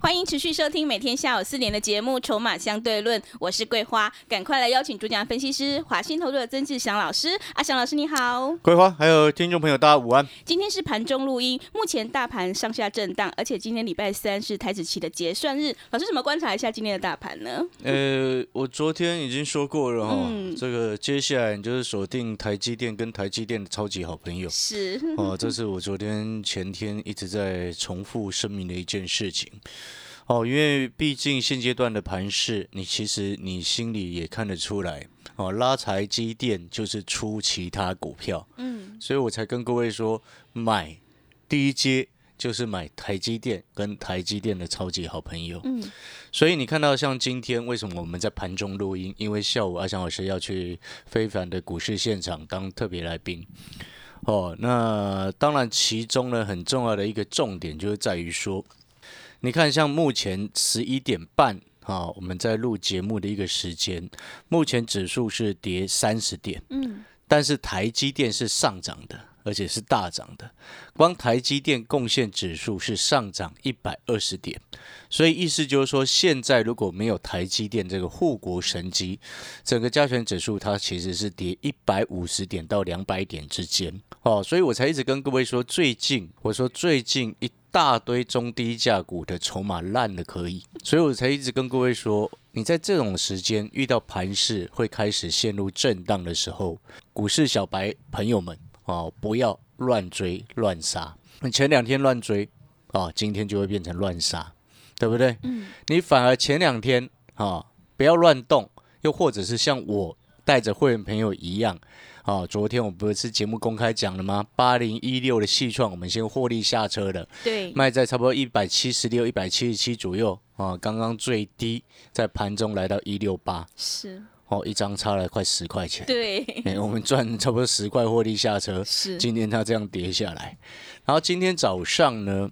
欢迎持续收听每天下午四点的节目《筹码相对论》，我是桂花，赶快来邀请主讲分析师华信投资的曾志祥老师。阿祥老师你好，桂花还有听众朋友大家午安。今天是盘中录音，目前大盘上下震荡，而且今天礼拜三是台子期的结算日，老师怎么观察一下今天的大盘呢？呃，我昨天已经说过了哈，嗯这个接下来你就是锁定台积电跟台积电的超级好朋友是，哦，这是我昨天前天一直在重复声明的一件事情。哦，因为毕竟现阶段的盘势，你其实你心里也看得出来，哦，拉台积电就是出其他股票，嗯，所以我才跟各位说，买第一阶就是买台积电跟台积电的超级好朋友。嗯，所以你看到像今天为什么我们在盘中录音？因为下午阿翔老师要去非凡的股市现场当特别来宾。哦，那当然其中呢很重要的一个重点就是在于说，你看像目前十一点半。啊，我们在录节目的一个时间，目前指数是跌三十点，嗯，但是台积电是上涨的，而且是大涨的。光台积电贡献指数是上涨一百二十点，所以意思就是说，现在如果没有台积电这个护国神机，整个加权指数它其实是跌一百五十点到两百点之间。哦，所以我才一直跟各位说，最近我说最近一大堆中低价股的筹码烂的可以，所以我才一直跟各位说，你在这种时间遇到盘势会开始陷入震荡的时候，股市小白朋友们哦，不要乱追乱杀。你前两天乱追啊，今天就会变成乱杀，对不对？嗯，你反而前两天啊，不要乱动，又或者是像我带着会员朋友一样。啊，昨天我不是节目公开讲了吗？八零一六的细创，我们先获利下车了，对，卖在差不多一百七十六、一百七十七左右啊，刚刚最低在盘中来到一六八，是，哦，一张差了快十块钱，对，哎，我们赚差不多十块获利下车，是，今天它这样跌下来，然后今天早上呢，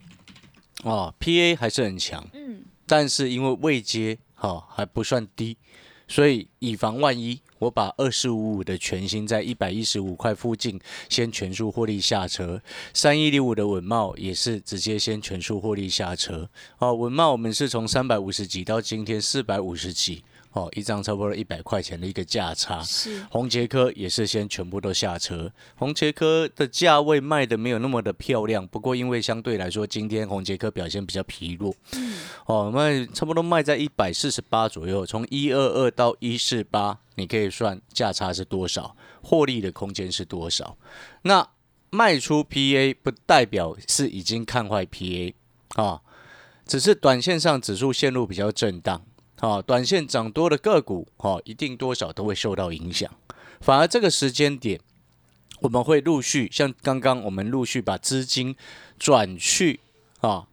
哦，PA 还是很强，嗯，但是因为未接哈、还不算低，所以以防万一，我把二四五五的全新在一百一十五块附近先全数获利下车，三一零五的稳茂也是直接先全数获利下车。哦，稳茂我们是从三百五十几到今天四百五十几，哦，一张差不多一百块钱的一个价差。是，红杰科也是先全部都下车，红杰科的价位卖的没有那么的漂亮，不过因为相对来说今天红杰科表现比较疲弱，哦，卖差不多卖在一百四十八左右，从一二二到一四八，你可以算价差是多少，获利的空间是多少。那卖出 PA 不代表是已经看坏 PA 啊，只是短线上指数线路比较震荡。啊，短线涨多的个股，哈、一定多少都会受到影响。反而这个时间点，我们会陆续像刚刚我们陆续把资金转去啊，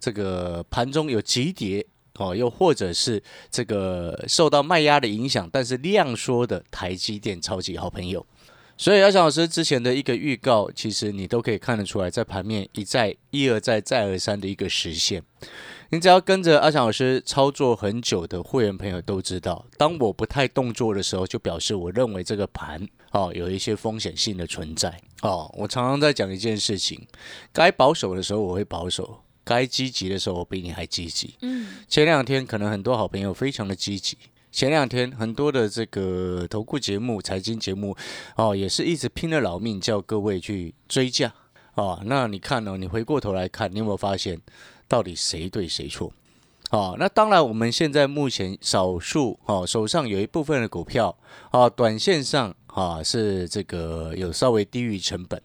这个盘中有急跌哦，又或者是这个受到卖压的影响，但是量缩的台积电超级好朋友。所以阿翔老师之前的一个预告，其实你都可以看得出来，在盘面一再一而再再而三的一个实现。你只要跟着阿翔老师操作很久的会员朋友都知道，当我不太动作的时候，就表示我认为这个盘哦有一些风险性的存在哦。我常常在讲一件事情，该保守的时候我会保守，该积极的时候我比你还积极。嗯，前两天可能很多好朋友非常的积极，前两天很多的这个投顾节目、财经节目哦，也是一直拼了老命叫各位去追价哦。那你看哦，你回过头来看，你有没有发现到底谁对谁错？哦，那当然，我们现在目前少数哦，手上有一部分的股票哦，短线上啊是这个有稍微低于成本，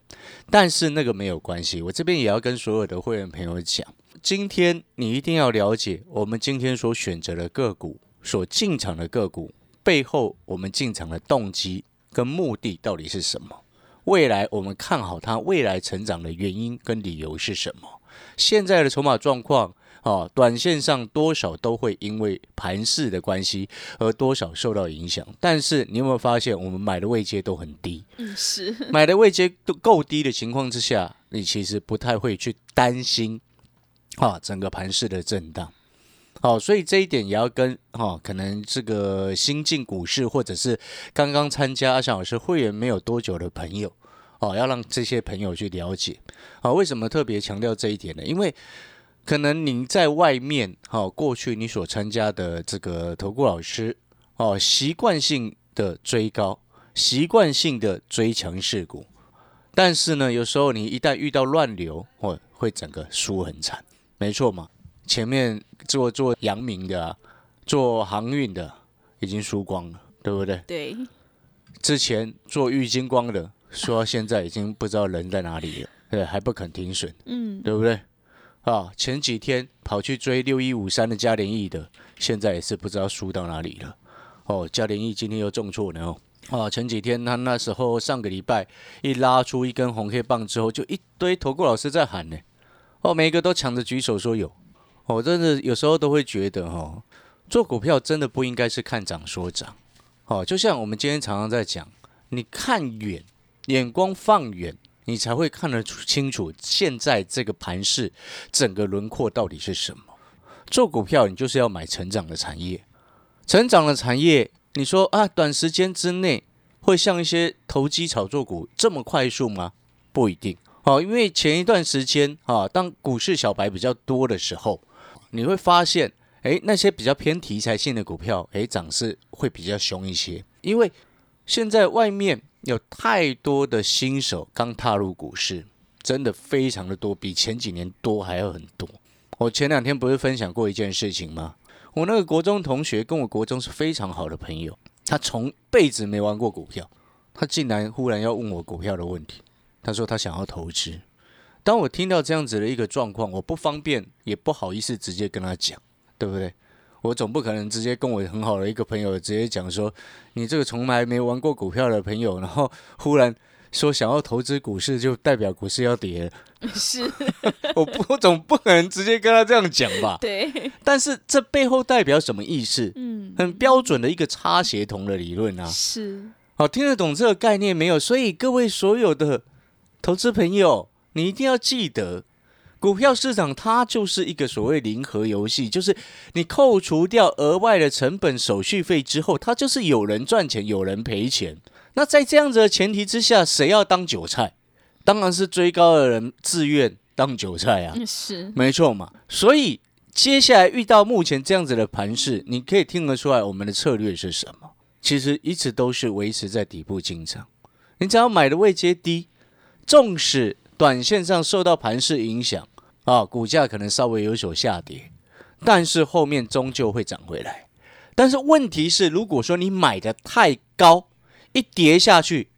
但是那个没有关系。我这边也要跟所有的会员朋友讲，今天你一定要了解我们今天所选择的个股，所进场的个股背后，我们进场的动机跟目的到底是什么？未来我们看好它未来成长的原因跟理由是什么？现在的筹码状况哦，短线上多少都会因为盘势的关系而多少受到影响。但是你有没有发现，我们买的位阶都很低，嗯，是，买的位阶都够低的情况之下，你其实不太会去担心啊整个盘势的震荡。好，所以这一点也要跟哈、可能这个新进股市或者是刚刚参加阿翔老师会员没有多久的朋友，哦，要让这些朋友去了解。好，为什么特别强调这一点呢？因为可能您在外面，好、过去你所参加的这个投顾老师，哦，习惯性的追高，习惯性的追强势股，但是呢，有时候你一旦遇到乱流，哦，会整个输很惨，没错嘛。前面做做阳明的、啊，做航运的，已经输光了，对不对？对，之前做玉金光的，说到现在已经不知道人在哪里了，对，还不肯停损，嗯，对不对？啊，前几天跑去追六一五三的嘉联益的，现在也是不知道输到哪里了。哦，嘉联益今天又重挫了哦。啊，前几天他那时候上个礼拜一拉出一根红黑棒之后，就一堆投顾老师在喊呢。哦，每一个都抢着举手说有。我，真的有时候都会觉得哦，做股票真的不应该是看涨说涨。哦，就像我们今天常常在讲，你看远，眼光放远，你才会看得出清楚现在这个盘势整个轮廓到底是什么。做股票，你就是要买成长的产业，成长的产业，你说啊，短时间之内会像一些投机炒作股这么快速吗？不一定。哦，因为前一段时间啊，当股市小白比较多的时候，你会发现，诶，那些比较偏题材性的股票，诶，涨势会比较凶一些。因为现在外面有太多的新手刚踏入股市，真的非常的多，比前几年多还要很多。我前两天不是分享过一件事情吗？我那个国中同学跟我国中是非常好的朋友，他从辈子没玩过股票，他竟然忽然要问我股票的问题。他说他想要投资。当我听到这样子的一个状况，我不方便也不好意思直接跟他讲，对不对？我总不可能直接跟我很好的一个朋友直接讲说，你这个从来没玩过股票的朋友，然后忽然说想要投资股市，就代表股市要跌了。是，我不，我总不可能直接跟他这样讲吧？对，但是这背后代表什么意思？嗯，很标准的一个差协同的理论啊。是，好，听得懂这个概念没有？所以各位所有的投资朋友，你一定要记得，股票市场它就是一个所谓零和游戏，就是你扣除掉额外的成本、手续费之后，它就是有人赚钱，有人赔钱。那在这样子的前提之下，谁要当韭菜？当然是追高的人自愿当韭菜啊。嗯是，没错嘛。所以接下来遇到目前这样子的盘势，你可以听得出来我们的策略是什么？其实一直都是维持在底部进场。你只要买的位阶低，纵使短线上受到盘势影响啊，股价可能稍微有所下跌，但是后面终究会涨回来。但是问题是，如果说你买的太高，一跌下去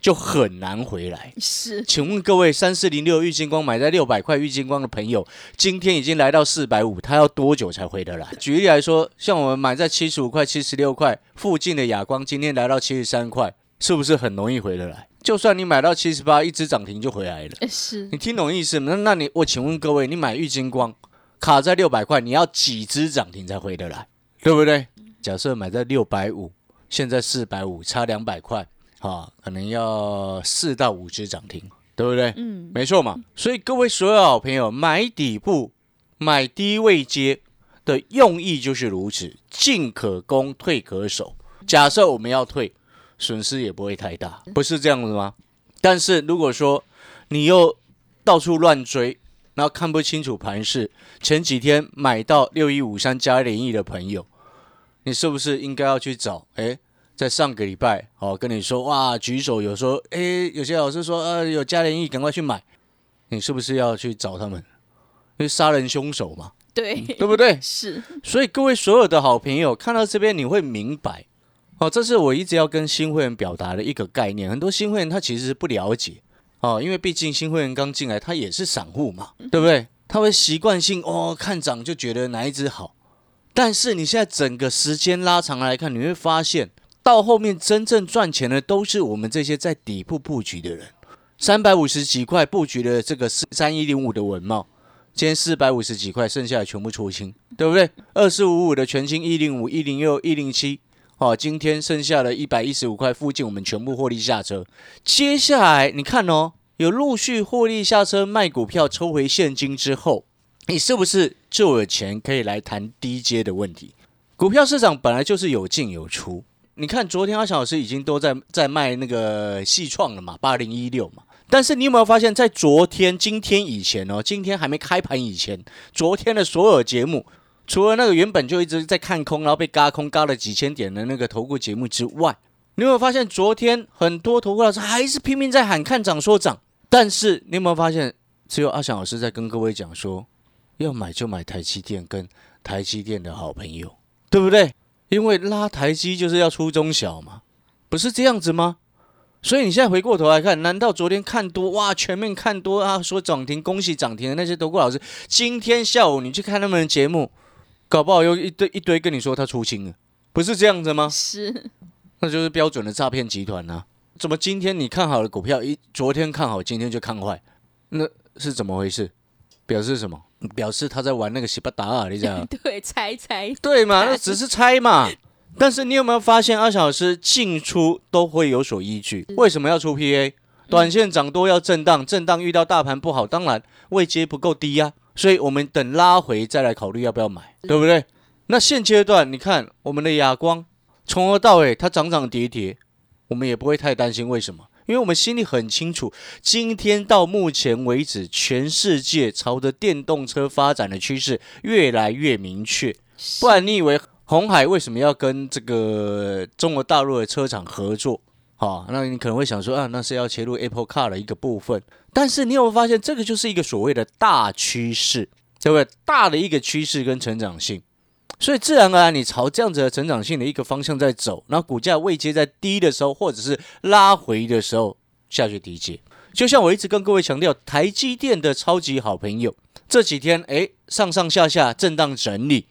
就很难回来。是，请问各位，三四零六玉金光买在六百块玉金光的朋友，今天已经来到四百五，他要多久才回得来？举例来说，像我们买在七十五块、七十六块附近的亚光，今天来到七十三块，是不是很容易回得来？就算你买到七十八，一只涨停就回来了。呃是你，听懂意思吗？那那你我请问各位，你买玉金光卡在六百块，你要几只涨停才回得来？对不对？假设买在六百五，现在四百五，差两百块啊，可能要四到五只涨停，对不对？嗯，没错嘛。所以各位所有好朋友，买底部、买低位接的用意就是如此，进可攻，退可守。假设我们要退，损失也不会太大，不是这样子吗？但是如果说你又到处乱追，然后看不清楚盘势，前几天买到六一五三加联益的朋友，你是不是应该要去找？哎，在上个礼拜，哦，跟你说哇，举手有说，哎，有些老师说，呃，有加联益，赶快去买，你是不是要去找他们？因为杀人凶手嘛，对，对不对？是，所以各位所有的好朋友看到这边，你会明白，哦，这是我一直要跟新会员表达的一个概念。很多新会员他其实是不了解，哦，因为毕竟新会员刚进来，他也是散户嘛，对不对？他会习惯性哦看涨就觉得哪一只好，但是你现在整个时间拉长来看，你会发现到后面真正赚钱的都是我们这些在底部布局的人。三百五十几块布局的这个四三一零五的文茂，今天四百五十几块，剩下的全部出清，对不对？二四五五的全清一零五、一零六、一零七，哦，今天剩下的一百一十五块附近，我们全部获利下车。接下来你看哦，有陆续获利下车卖股票抽回现金之后，你是不是就有钱可以来谈低阶的问题？股票市场本来就是有进有出。你看，昨天阿翔老师已经都在在卖那个细创了嘛，八零一六嘛。但是你有没有发现，在昨天、今天以前哦，今天还没开盘以前，昨天的所有节目，除了那个原本就一直在看空，然后被嘎空嘎了几千点的那个投顾节目之外，你有没有发现，昨天很多投顾老师还是拼命在喊看涨说涨？但是你有没有发现，只有阿翔老师在跟各位讲说，要买就买台积电跟台积电的好朋友，对不对？因为拉台积就是要出中小嘛，不是这样子吗？所以你现在回过头来看，难道昨天看多哇，全面看多啊，说涨停，恭喜涨停的那些投顾老师，今天下午你去看他们的节目，搞不好又一堆一堆跟你说他出清了，不是这样子吗？是，那就是标准的诈骗集团呐！怎么今天你看好的股票，一昨天看好，今天就看坏，那是怎么回事？表示什么？表示他在玩那个西巴达尔，你知道？对，猜猜，对嘛？那 只是猜嘛。但是你有没有发现，阿小师进出都会有所依据？为什么要出 PA？短线涨多要震荡，震荡遇到大盘不好，当然位阶不够低呀。所以我们等拉回再来考虑要不要买，对不对？那现阶段你看我们的亚光，从头到尾它涨涨跌跌，我们也不会太担心。为什么？因为我们心里很清楚，今天到目前为止，全世界朝着电动车发展的趋势越来越明确。不然你以为？红海为什么要跟这个中国大陆的车厂合作？好，那你可能会想说啊，那是要切入 Apple Car 的一个部分。但是你有没有发现，这个就是一个所谓的大趋势，对不对？大的一个趋势跟成长性，所以自然而然你朝这样子的成长性的一个方向在走。然后股价未接在低的时候，或者是拉回的时候下去低接。就像我一直跟各位强调，台积电的超级好朋友这几天哎上上下下震荡整理。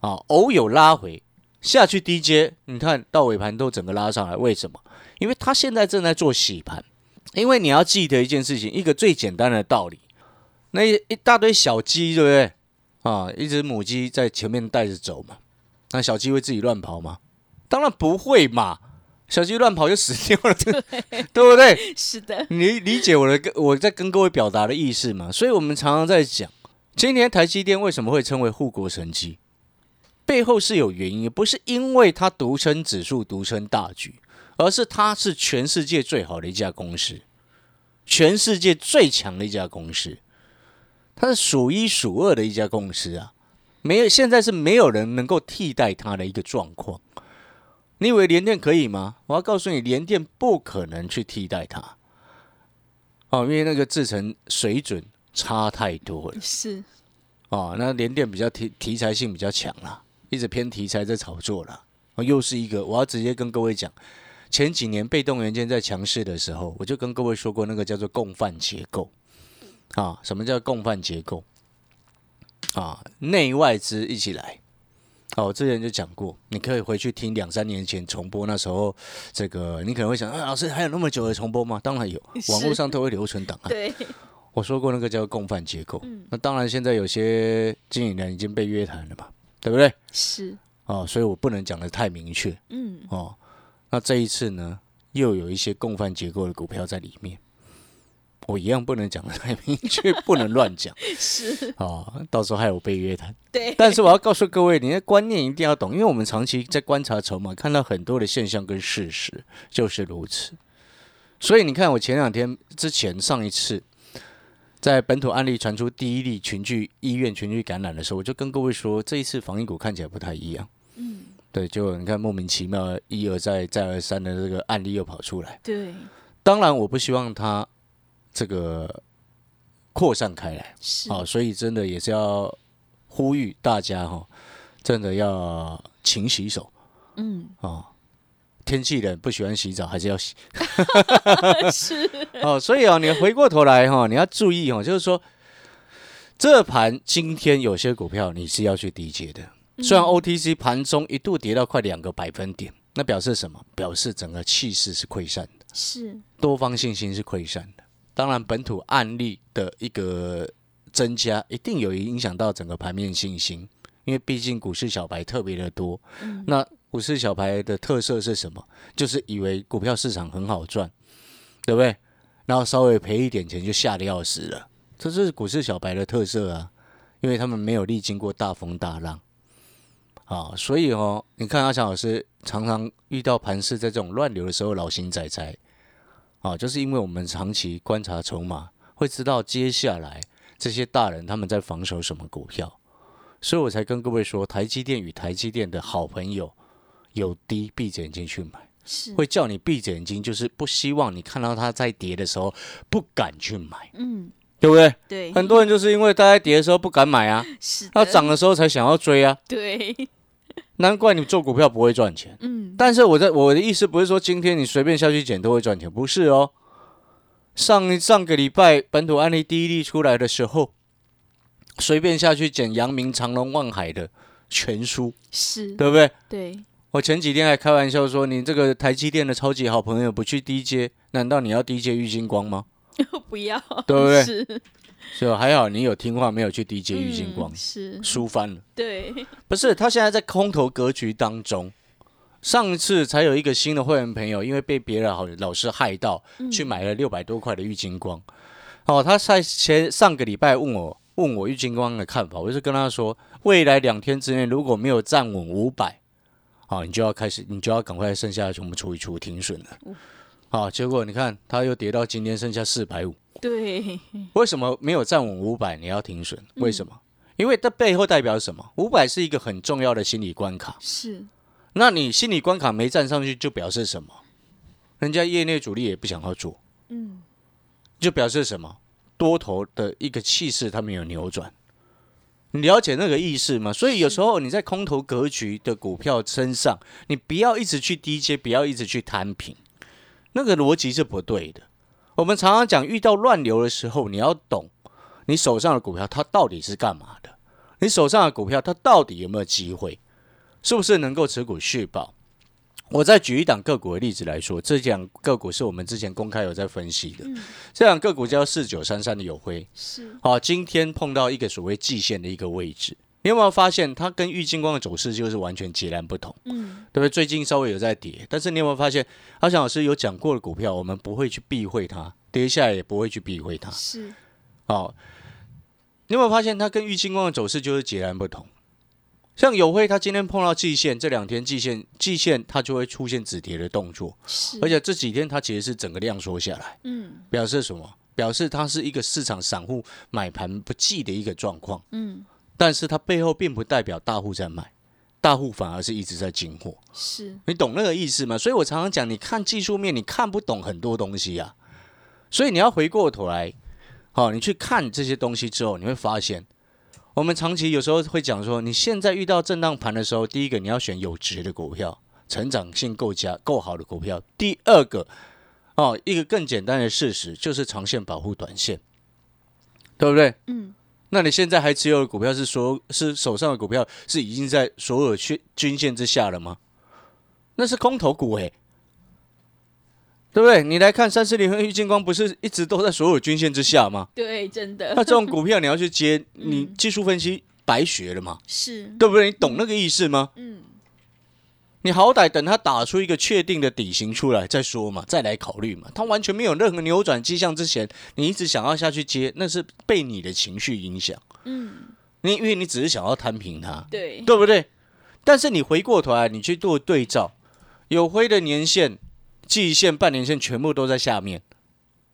啊，偶有拉回下去低阶，你看到尾盘都整个拉上来，为什么？因为它现在正在做洗盘。因为你要记得一件事情，一个最简单的道理，那一大堆小鸡，对不对？啊，一只母鸡在前面带着走嘛，那小鸡会自己乱跑吗？当然不会嘛，小鸡乱跑就死掉了，对不对？是的，你理解我的跟我在跟各位表达的意思嘛？所以我们常常在讲，今天台积电为什么会称为护国神机？背后是有原因，不是因为它独撑指数、独撑大局，而是它是全世界最好的一家公司，全世界最强的一家公司，它是数一数二的一家公司啊！没有，现在是没有人能够替代它的一个状况。你以为联电可以吗？我要告诉你，联电不可能去替代它。哦，因为那个制成水准差太多了。是。哦，那联电比较题题材性比较强啦。一直偏题材在炒作了，又是一个。我要直接跟各位讲，前几年被动元件在强势的时候，我就跟各位说过，那个叫做共犯结构啊。什么叫共犯结构啊？内外资一起来。哦，我之前就讲过，你可以回去听两三年前重播，那时候这个你可能会想，啊，老师还有那么久的重播吗？当然有，网络上都会留存档案。对，我说过那个叫共犯结构。那当然，现在有些经理人已经被约谈了嘛。对不对？是哦，所以我不能讲的太明确。嗯，哦，那这一次呢，又有一些共犯结构的股票在里面，我一样不能讲的太明确，不能乱讲。是哦，到时候还有被约谈。对，但是我要告诉各位，你的观念一定要懂，因为我们长期在观察筹码，看到很多的现象跟事实就是如此。所以你看，我前两天之前上一次。在本土案例传出第一例群聚医院群聚感染的时候，我就跟各位说，这一次防疫股看起来不太一样。嗯，对，就你看莫名其妙一而再再而三的这个案例又跑出来。对，当然我不希望它这个扩散开来。是啊，所以真的也是要呼吁大家哈，真的要勤洗手。嗯哦。天气冷，不喜欢洗澡，还是要洗。是哦，所以哦，你回过头来哈，你要注意哦，就是说，这盘今天有些股票你是要去低接的。虽然 OTC 盘中一度跌到快两个百分点，那表示什么？表示整个气势是溃散的，是多方信心是溃散的。当然，本土案例的一个增加，一定有影响到整个盘面信心，因为毕竟股市小白特别的多。那股市小白的特色是什么？就是以为股票市场很好赚，对不对？然后稍微赔一点钱就吓得要死了，这是股市小白的特色啊，因为他们没有历经过大风大浪。啊，所以哦，你看阿强老师常常遇到盘势在这种乱流的时候，老心仔仔，啊，就是因为我们长期观察筹码，会知道接下来这些大人他们在防守什么股票，所以我才跟各位说，台积电与台积电的好朋友有低闭着眼睛去买，是。会叫你闭着眼睛，就是不希望你看到它在跌的时候不敢去买，嗯，对不对？对，很多人就是因为它在跌的时候不敢买啊，是涨的时候才想要追啊，对，难怪你做股票不会赚钱。嗯，但是我在我的意思不是说今天你随便下去捡都会赚钱，不是哦。上上个礼拜本土案例第一例出来的时候，随便下去捡阳明、长隆、望海的全输，是，对不对？对，我前几天还开玩笑说，你这个台积电的超级好朋友不去低阶，难道你要低阶玉金光吗？不要，对不对 是就还好你有听话，没有去 DJ 玉金光嗯，是，输翻了。对，不是，他现在在空头格局当中。上次才有一个新的会员朋友，因为被别人好老师害到，去买了六百多块的玉金光。哦，他在前上个礼拜问我问我玉金光的看法，我就跟他说，未来两天之内如果没有站稳五百，啊，你就要开始，你就要赶快剩下的全部出一出停损了。好，结果你看，他又跌到今天剩下四百五。对，为什么没有站稳五百你要停损？为什么？因为它背后代表什么？五百是一个很重要的心理关卡。是，那你心理关卡没站上去，就表示什么？人家业内主力也不想要做，嗯，就表示什么？多头的一个气势它没有扭转。你了解那个意思吗？所以有时候你在空头格局的股票身上，你不要一直去低阶，不要一直去摊平，那个逻辑是不对的。我们常常讲，遇到乱流的时候，你要懂你手上的股票它到底是干嘛的，你手上的股票它到底有没有机会，是不是能够持股续保？我再举一档个股的例子来说，这档个股是我们之前公开有在分析的，这档个股叫四九三三的友辉，是，好，今天碰到一个所谓季线的一个位置，你有没有发现它跟郁金光的走势就是完全截然不同？嗯，对不对？最近稍微有在跌，但是你有没有发现，阿翔老师有讲过的股票，我们不会去避讳它，跌下来也不会去避讳它。是，哦，你有没有发现它跟郁金光的走势就是截然不同？像友辉，它今天碰到季线，这两天季线季线它就会出现止跌的动作，是，而且这几天它其实是整个量缩下来，嗯，表示什么？表示它是一个市场散户买盘不济的一个状况。嗯，但是它背后并不代表大户在买，大户反而是一直在进货。是，你懂那个意思吗？所以我常常讲，你看技术面，你看不懂很多东西啊。所以你要回过头来，好、你去看这些东西之后，你会发现，我们长期有时候会讲说，你现在遇到震荡盘的时候，第一个你要选有值的股票，成长性够佳、够好的股票；第二个，哦，一个更简单的事实就是长线保护短线，对不对？嗯，那你现在还持有的股票是所是手上的股票是已经在所有均均线之下了吗？那是空头股诶、对不对？你来看三四零和玉金光，不是一直都在所有均线之下吗？对，真的那这种股票你要去接，你技术分析白学了吗？是，对不对？你懂那个意思吗？嗯，你好歹等他打出一个确定的底型出来再说嘛，再来考虑嘛。他完全没有任何扭转迹象之前，你一直想要下去接，那是被你的情绪影响。嗯，你因为你只是想要摊平它，对，对不对？但是你回过头来，你去做对照，有灰的年限、季线、半年线全部都在下面，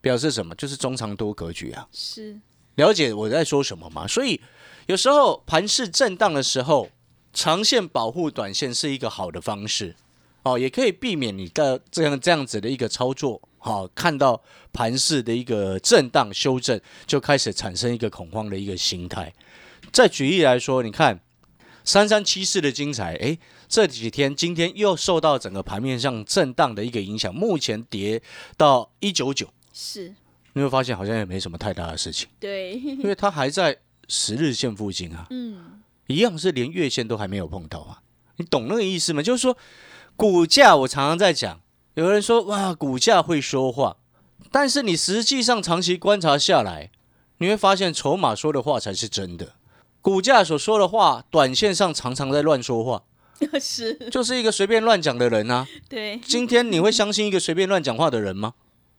表示什么？就是中长多格局啊。是，了解我在说什么吗？所以有时候盘势震荡的时候，长线保护短线是一个好的方式哦，也可以避免你的这样这样子的一个操作。好、看到盘势的一个震荡修正，就开始产生一个恐慌的一个心态。再举例来说，你看三三七四的精彩，诶，这几天今天又受到整个盘面上震荡的一个影响，目前跌到一九九，是，你会发现好像也没什么太大的事情。对，因为它还在十日线附近啊，嗯，一样是连月线都还没有碰到啊。你懂那个意思吗？就是说，股价我常常在讲，有人说哇，股价会说话，但是你实际上长期观察下来，你会发现筹码说的话才是真的，股价所说的话，短线上常常在乱说话，是，就是一个随便乱讲的人啊。对，今天你会相信一个随便乱讲话的人吗？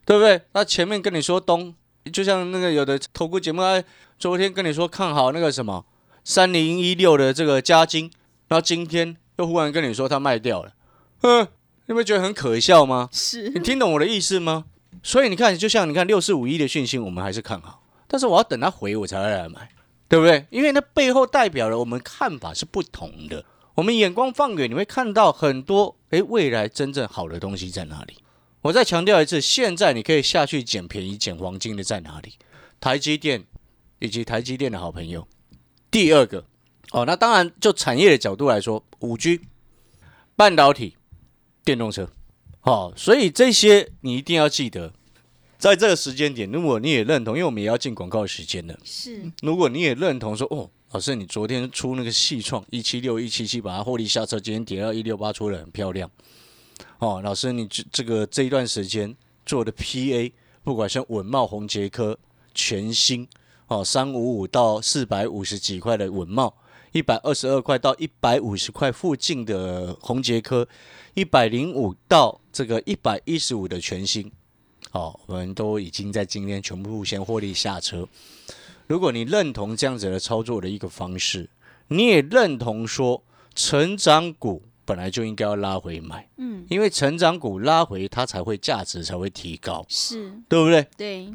对不对？那前面跟你说东，就像那个有的投顾节目，他昨天跟你说看好那个什么三零一六的这个加金，然后今天又忽然跟你说他卖掉了，嗯，你会觉得很可笑吗？是你，听懂我的意思吗？所以你看，就像你看六四五一的讯息，我们还是看好，但是我要等它回我才会来买，对不对？因为那背后代表了我们看法是不同的，我们眼光放远，你会看到很多诶未来真正好的东西在哪里。我再强调一次，现在你可以下去捡便宜、捡黄金的在哪里？台积电以及台积电的好朋友。第二个，哦，那当然就产业的角度来说，五 G、半导体、电动车。哦、所以这些你一定要记得，在这个时间点，如果你也认同，因为我们也要进广告时间了。是，如果你也认同说，哦，老师，你昨天出那个细创一七六一七七，把它获利下车，今天跌到一六八，出的很漂亮。哦，老师，你这这个这一段时间做的 PA，不管像稳茂、宏杰科、全新，哦，三五五到四百五十几块的稳茂，一百二十二块到一百五十块附近的红杰科，一百零五到这个一百一十五的全新，好、我们都已经在今天全部先获利下车。如果你认同这样子的操作的一个方式，你也认同说成长股本来就应该要拉回买，嗯，因为成长股拉回它才会价值才会提高，是，对不对？对，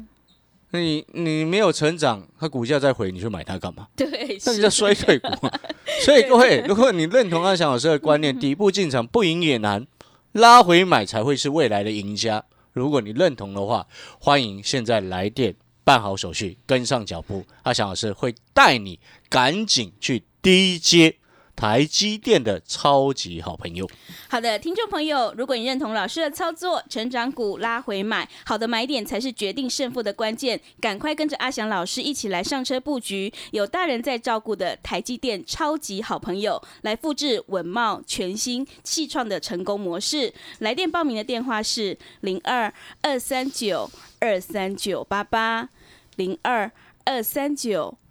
那你你没有成长，它股价再回，你去买它干嘛？对，那就叫衰退股啊。所以各位，如果你认同阿翔老师的观念，底部进场不赢也难，拉回买才会是未来的赢家。如果你认同的话，欢迎现在来电办好手续，跟上脚步。阿翔老师会带你赶紧去低接台积电的超级好朋友。好的，听众朋友，如果你认同老师的操作，成长股拉回买，好的买点才是决定胜负的关键。赶快跟着阿翔老师一起来上车布局，有大人在照顾的台积电超级好朋友，来复制稳茂、全新、气创的成功模式。来电报名的电话是零二二三九二三九八八零二二三九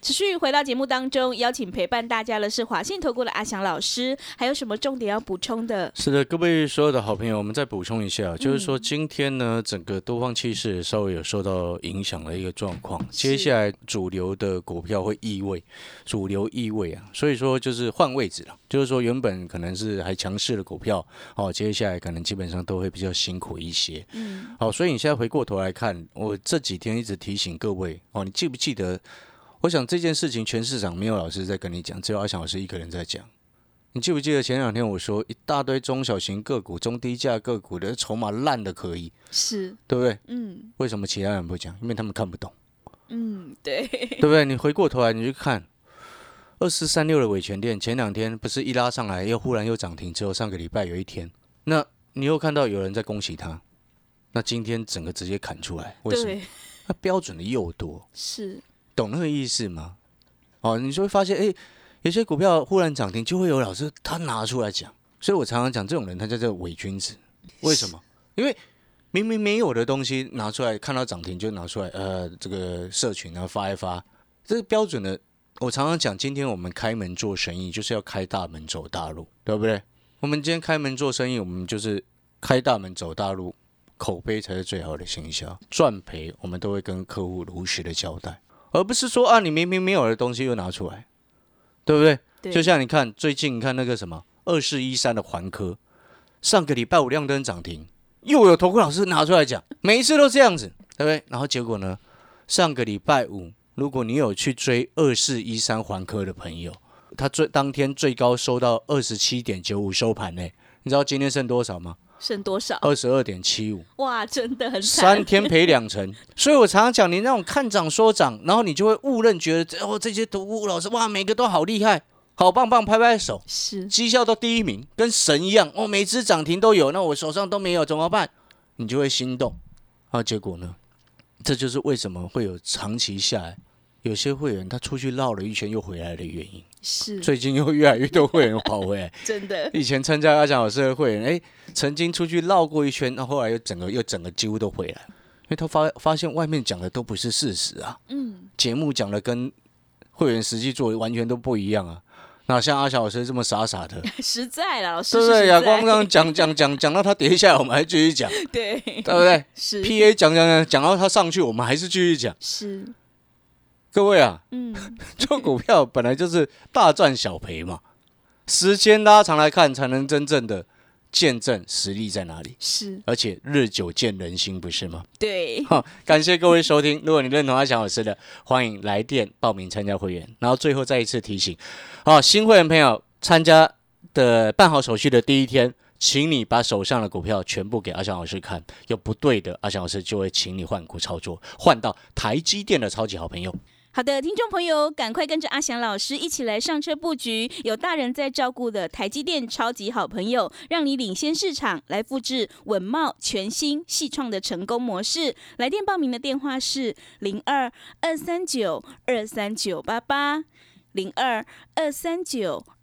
持续回到节目当中，邀请陪伴大家的是华信投顾的阿翔老师，还有什么重点要补充的？是的，各位所有的好朋友，我们再补充一下，就是说今天呢，整个多方气势稍微有受到影响的一个状况，接下来主流的股票会异位，主流异位啊，所以说就是换位置了，就是说原本可能是还强势的股票，哦，接下来可能基本上都会比较辛苦一些，嗯，好，所以你现在回过头来看，我这几天一直提醒各位，哦，你记不记得？我想这件事情全市场没有老师在跟你讲，只有阿翔老师一个人在讲。你记不记得前两天我说一大堆中小型个股、中低价个股的筹码烂的可以，是，对不对？嗯为什么其他人不讲？因为他们看不懂，嗯，对，对不对？你回过头来你去看二四三六的尾权店，前两天不是一拉上来又忽然又涨停，只有上个礼拜有一天，那你又看到有人在恭喜他，那今天整个直接砍出来，为什么？那标准的又多，是，懂那个意思吗？哦，你就会发现，哎，有些股票忽然涨停，就会有老师他拿出来讲。所以我常常讲，这种人他叫做伪君子。为什么？因为明明没有的东西拿出来，看到涨停就拿出来，呃，这个社群然后发一发，这是标准的。我常常讲，今天我们开门做生意，就是要开大门走大路，对不对？我们今天开门做生意，我们就是开大门走大路，口碑才是最好的行销，赚赔我们都会跟客户如实的交代。而不是说啊，你明明没有的东西又拿出来，对不对？对，就像你看最近你看那个什么二四一三的环科，上个礼拜五亮灯涨停，又有投顾老师拿出来讲，每一次都这样子，对不对？然后结果呢，上个礼拜五，如果你有去追二四一三环科的朋友，他最当天最高收到二十七点九五收盘呢，你知道今天剩多少吗？剩多少？二十二点七五，哇，真的很三天赔两成。所以我常常讲，你那种看涨说涨，然后你就会误认觉得哦，这些读物老师哇，每个都好厉害，好棒棒，拍拍手，是绩效都第一名，跟神一样哦，每只涨停都有，那我手上都没有怎么办？你就会心动啊。结果呢，这就是为什么会有长期下来。有些会员他出去绕了一圈又回来的原因，是 最近又越来越多会员跑回来。真的，以前参加阿强老师的会员，哎，曾经出去绕过一圈，那后来又整个又整个几乎都回来，因为他发发现外面讲的都不是事实啊，嗯，节目讲的跟会员实际做完全都不一样啊。那像阿小老师这么傻傻的，实在了，老师对不对？亚光刚讲讲讲讲到他跌下来，我们还继续讲，对，对不对？是 P A 讲讲讲讲到他上去，我们还是继续讲，是。各位啊，嗯，做股票本来就是大赚小赔嘛，时间拉长来看，才能真正的见证实力在哪里。是，而且日久见人心，不是吗？对。好，感谢各位收听。如果你认同阿翔老师的，欢迎来电报名参加会员。然后最后再一次提醒，好，新会员朋友参加的办好手续的第一天，请你把手上的股票全部给阿翔老师看，有不对的，阿翔老师就会请你换股操作，换到台积电的超级好朋友。好的，听众朋友，赶快跟着阿翔老师一起来上车布局，有大人在照顾的台积电超级好朋友，让你领先市场，来复制稳茂全新细创的成功模式。来电报名的电话是零二二三九二三九八八零二二三九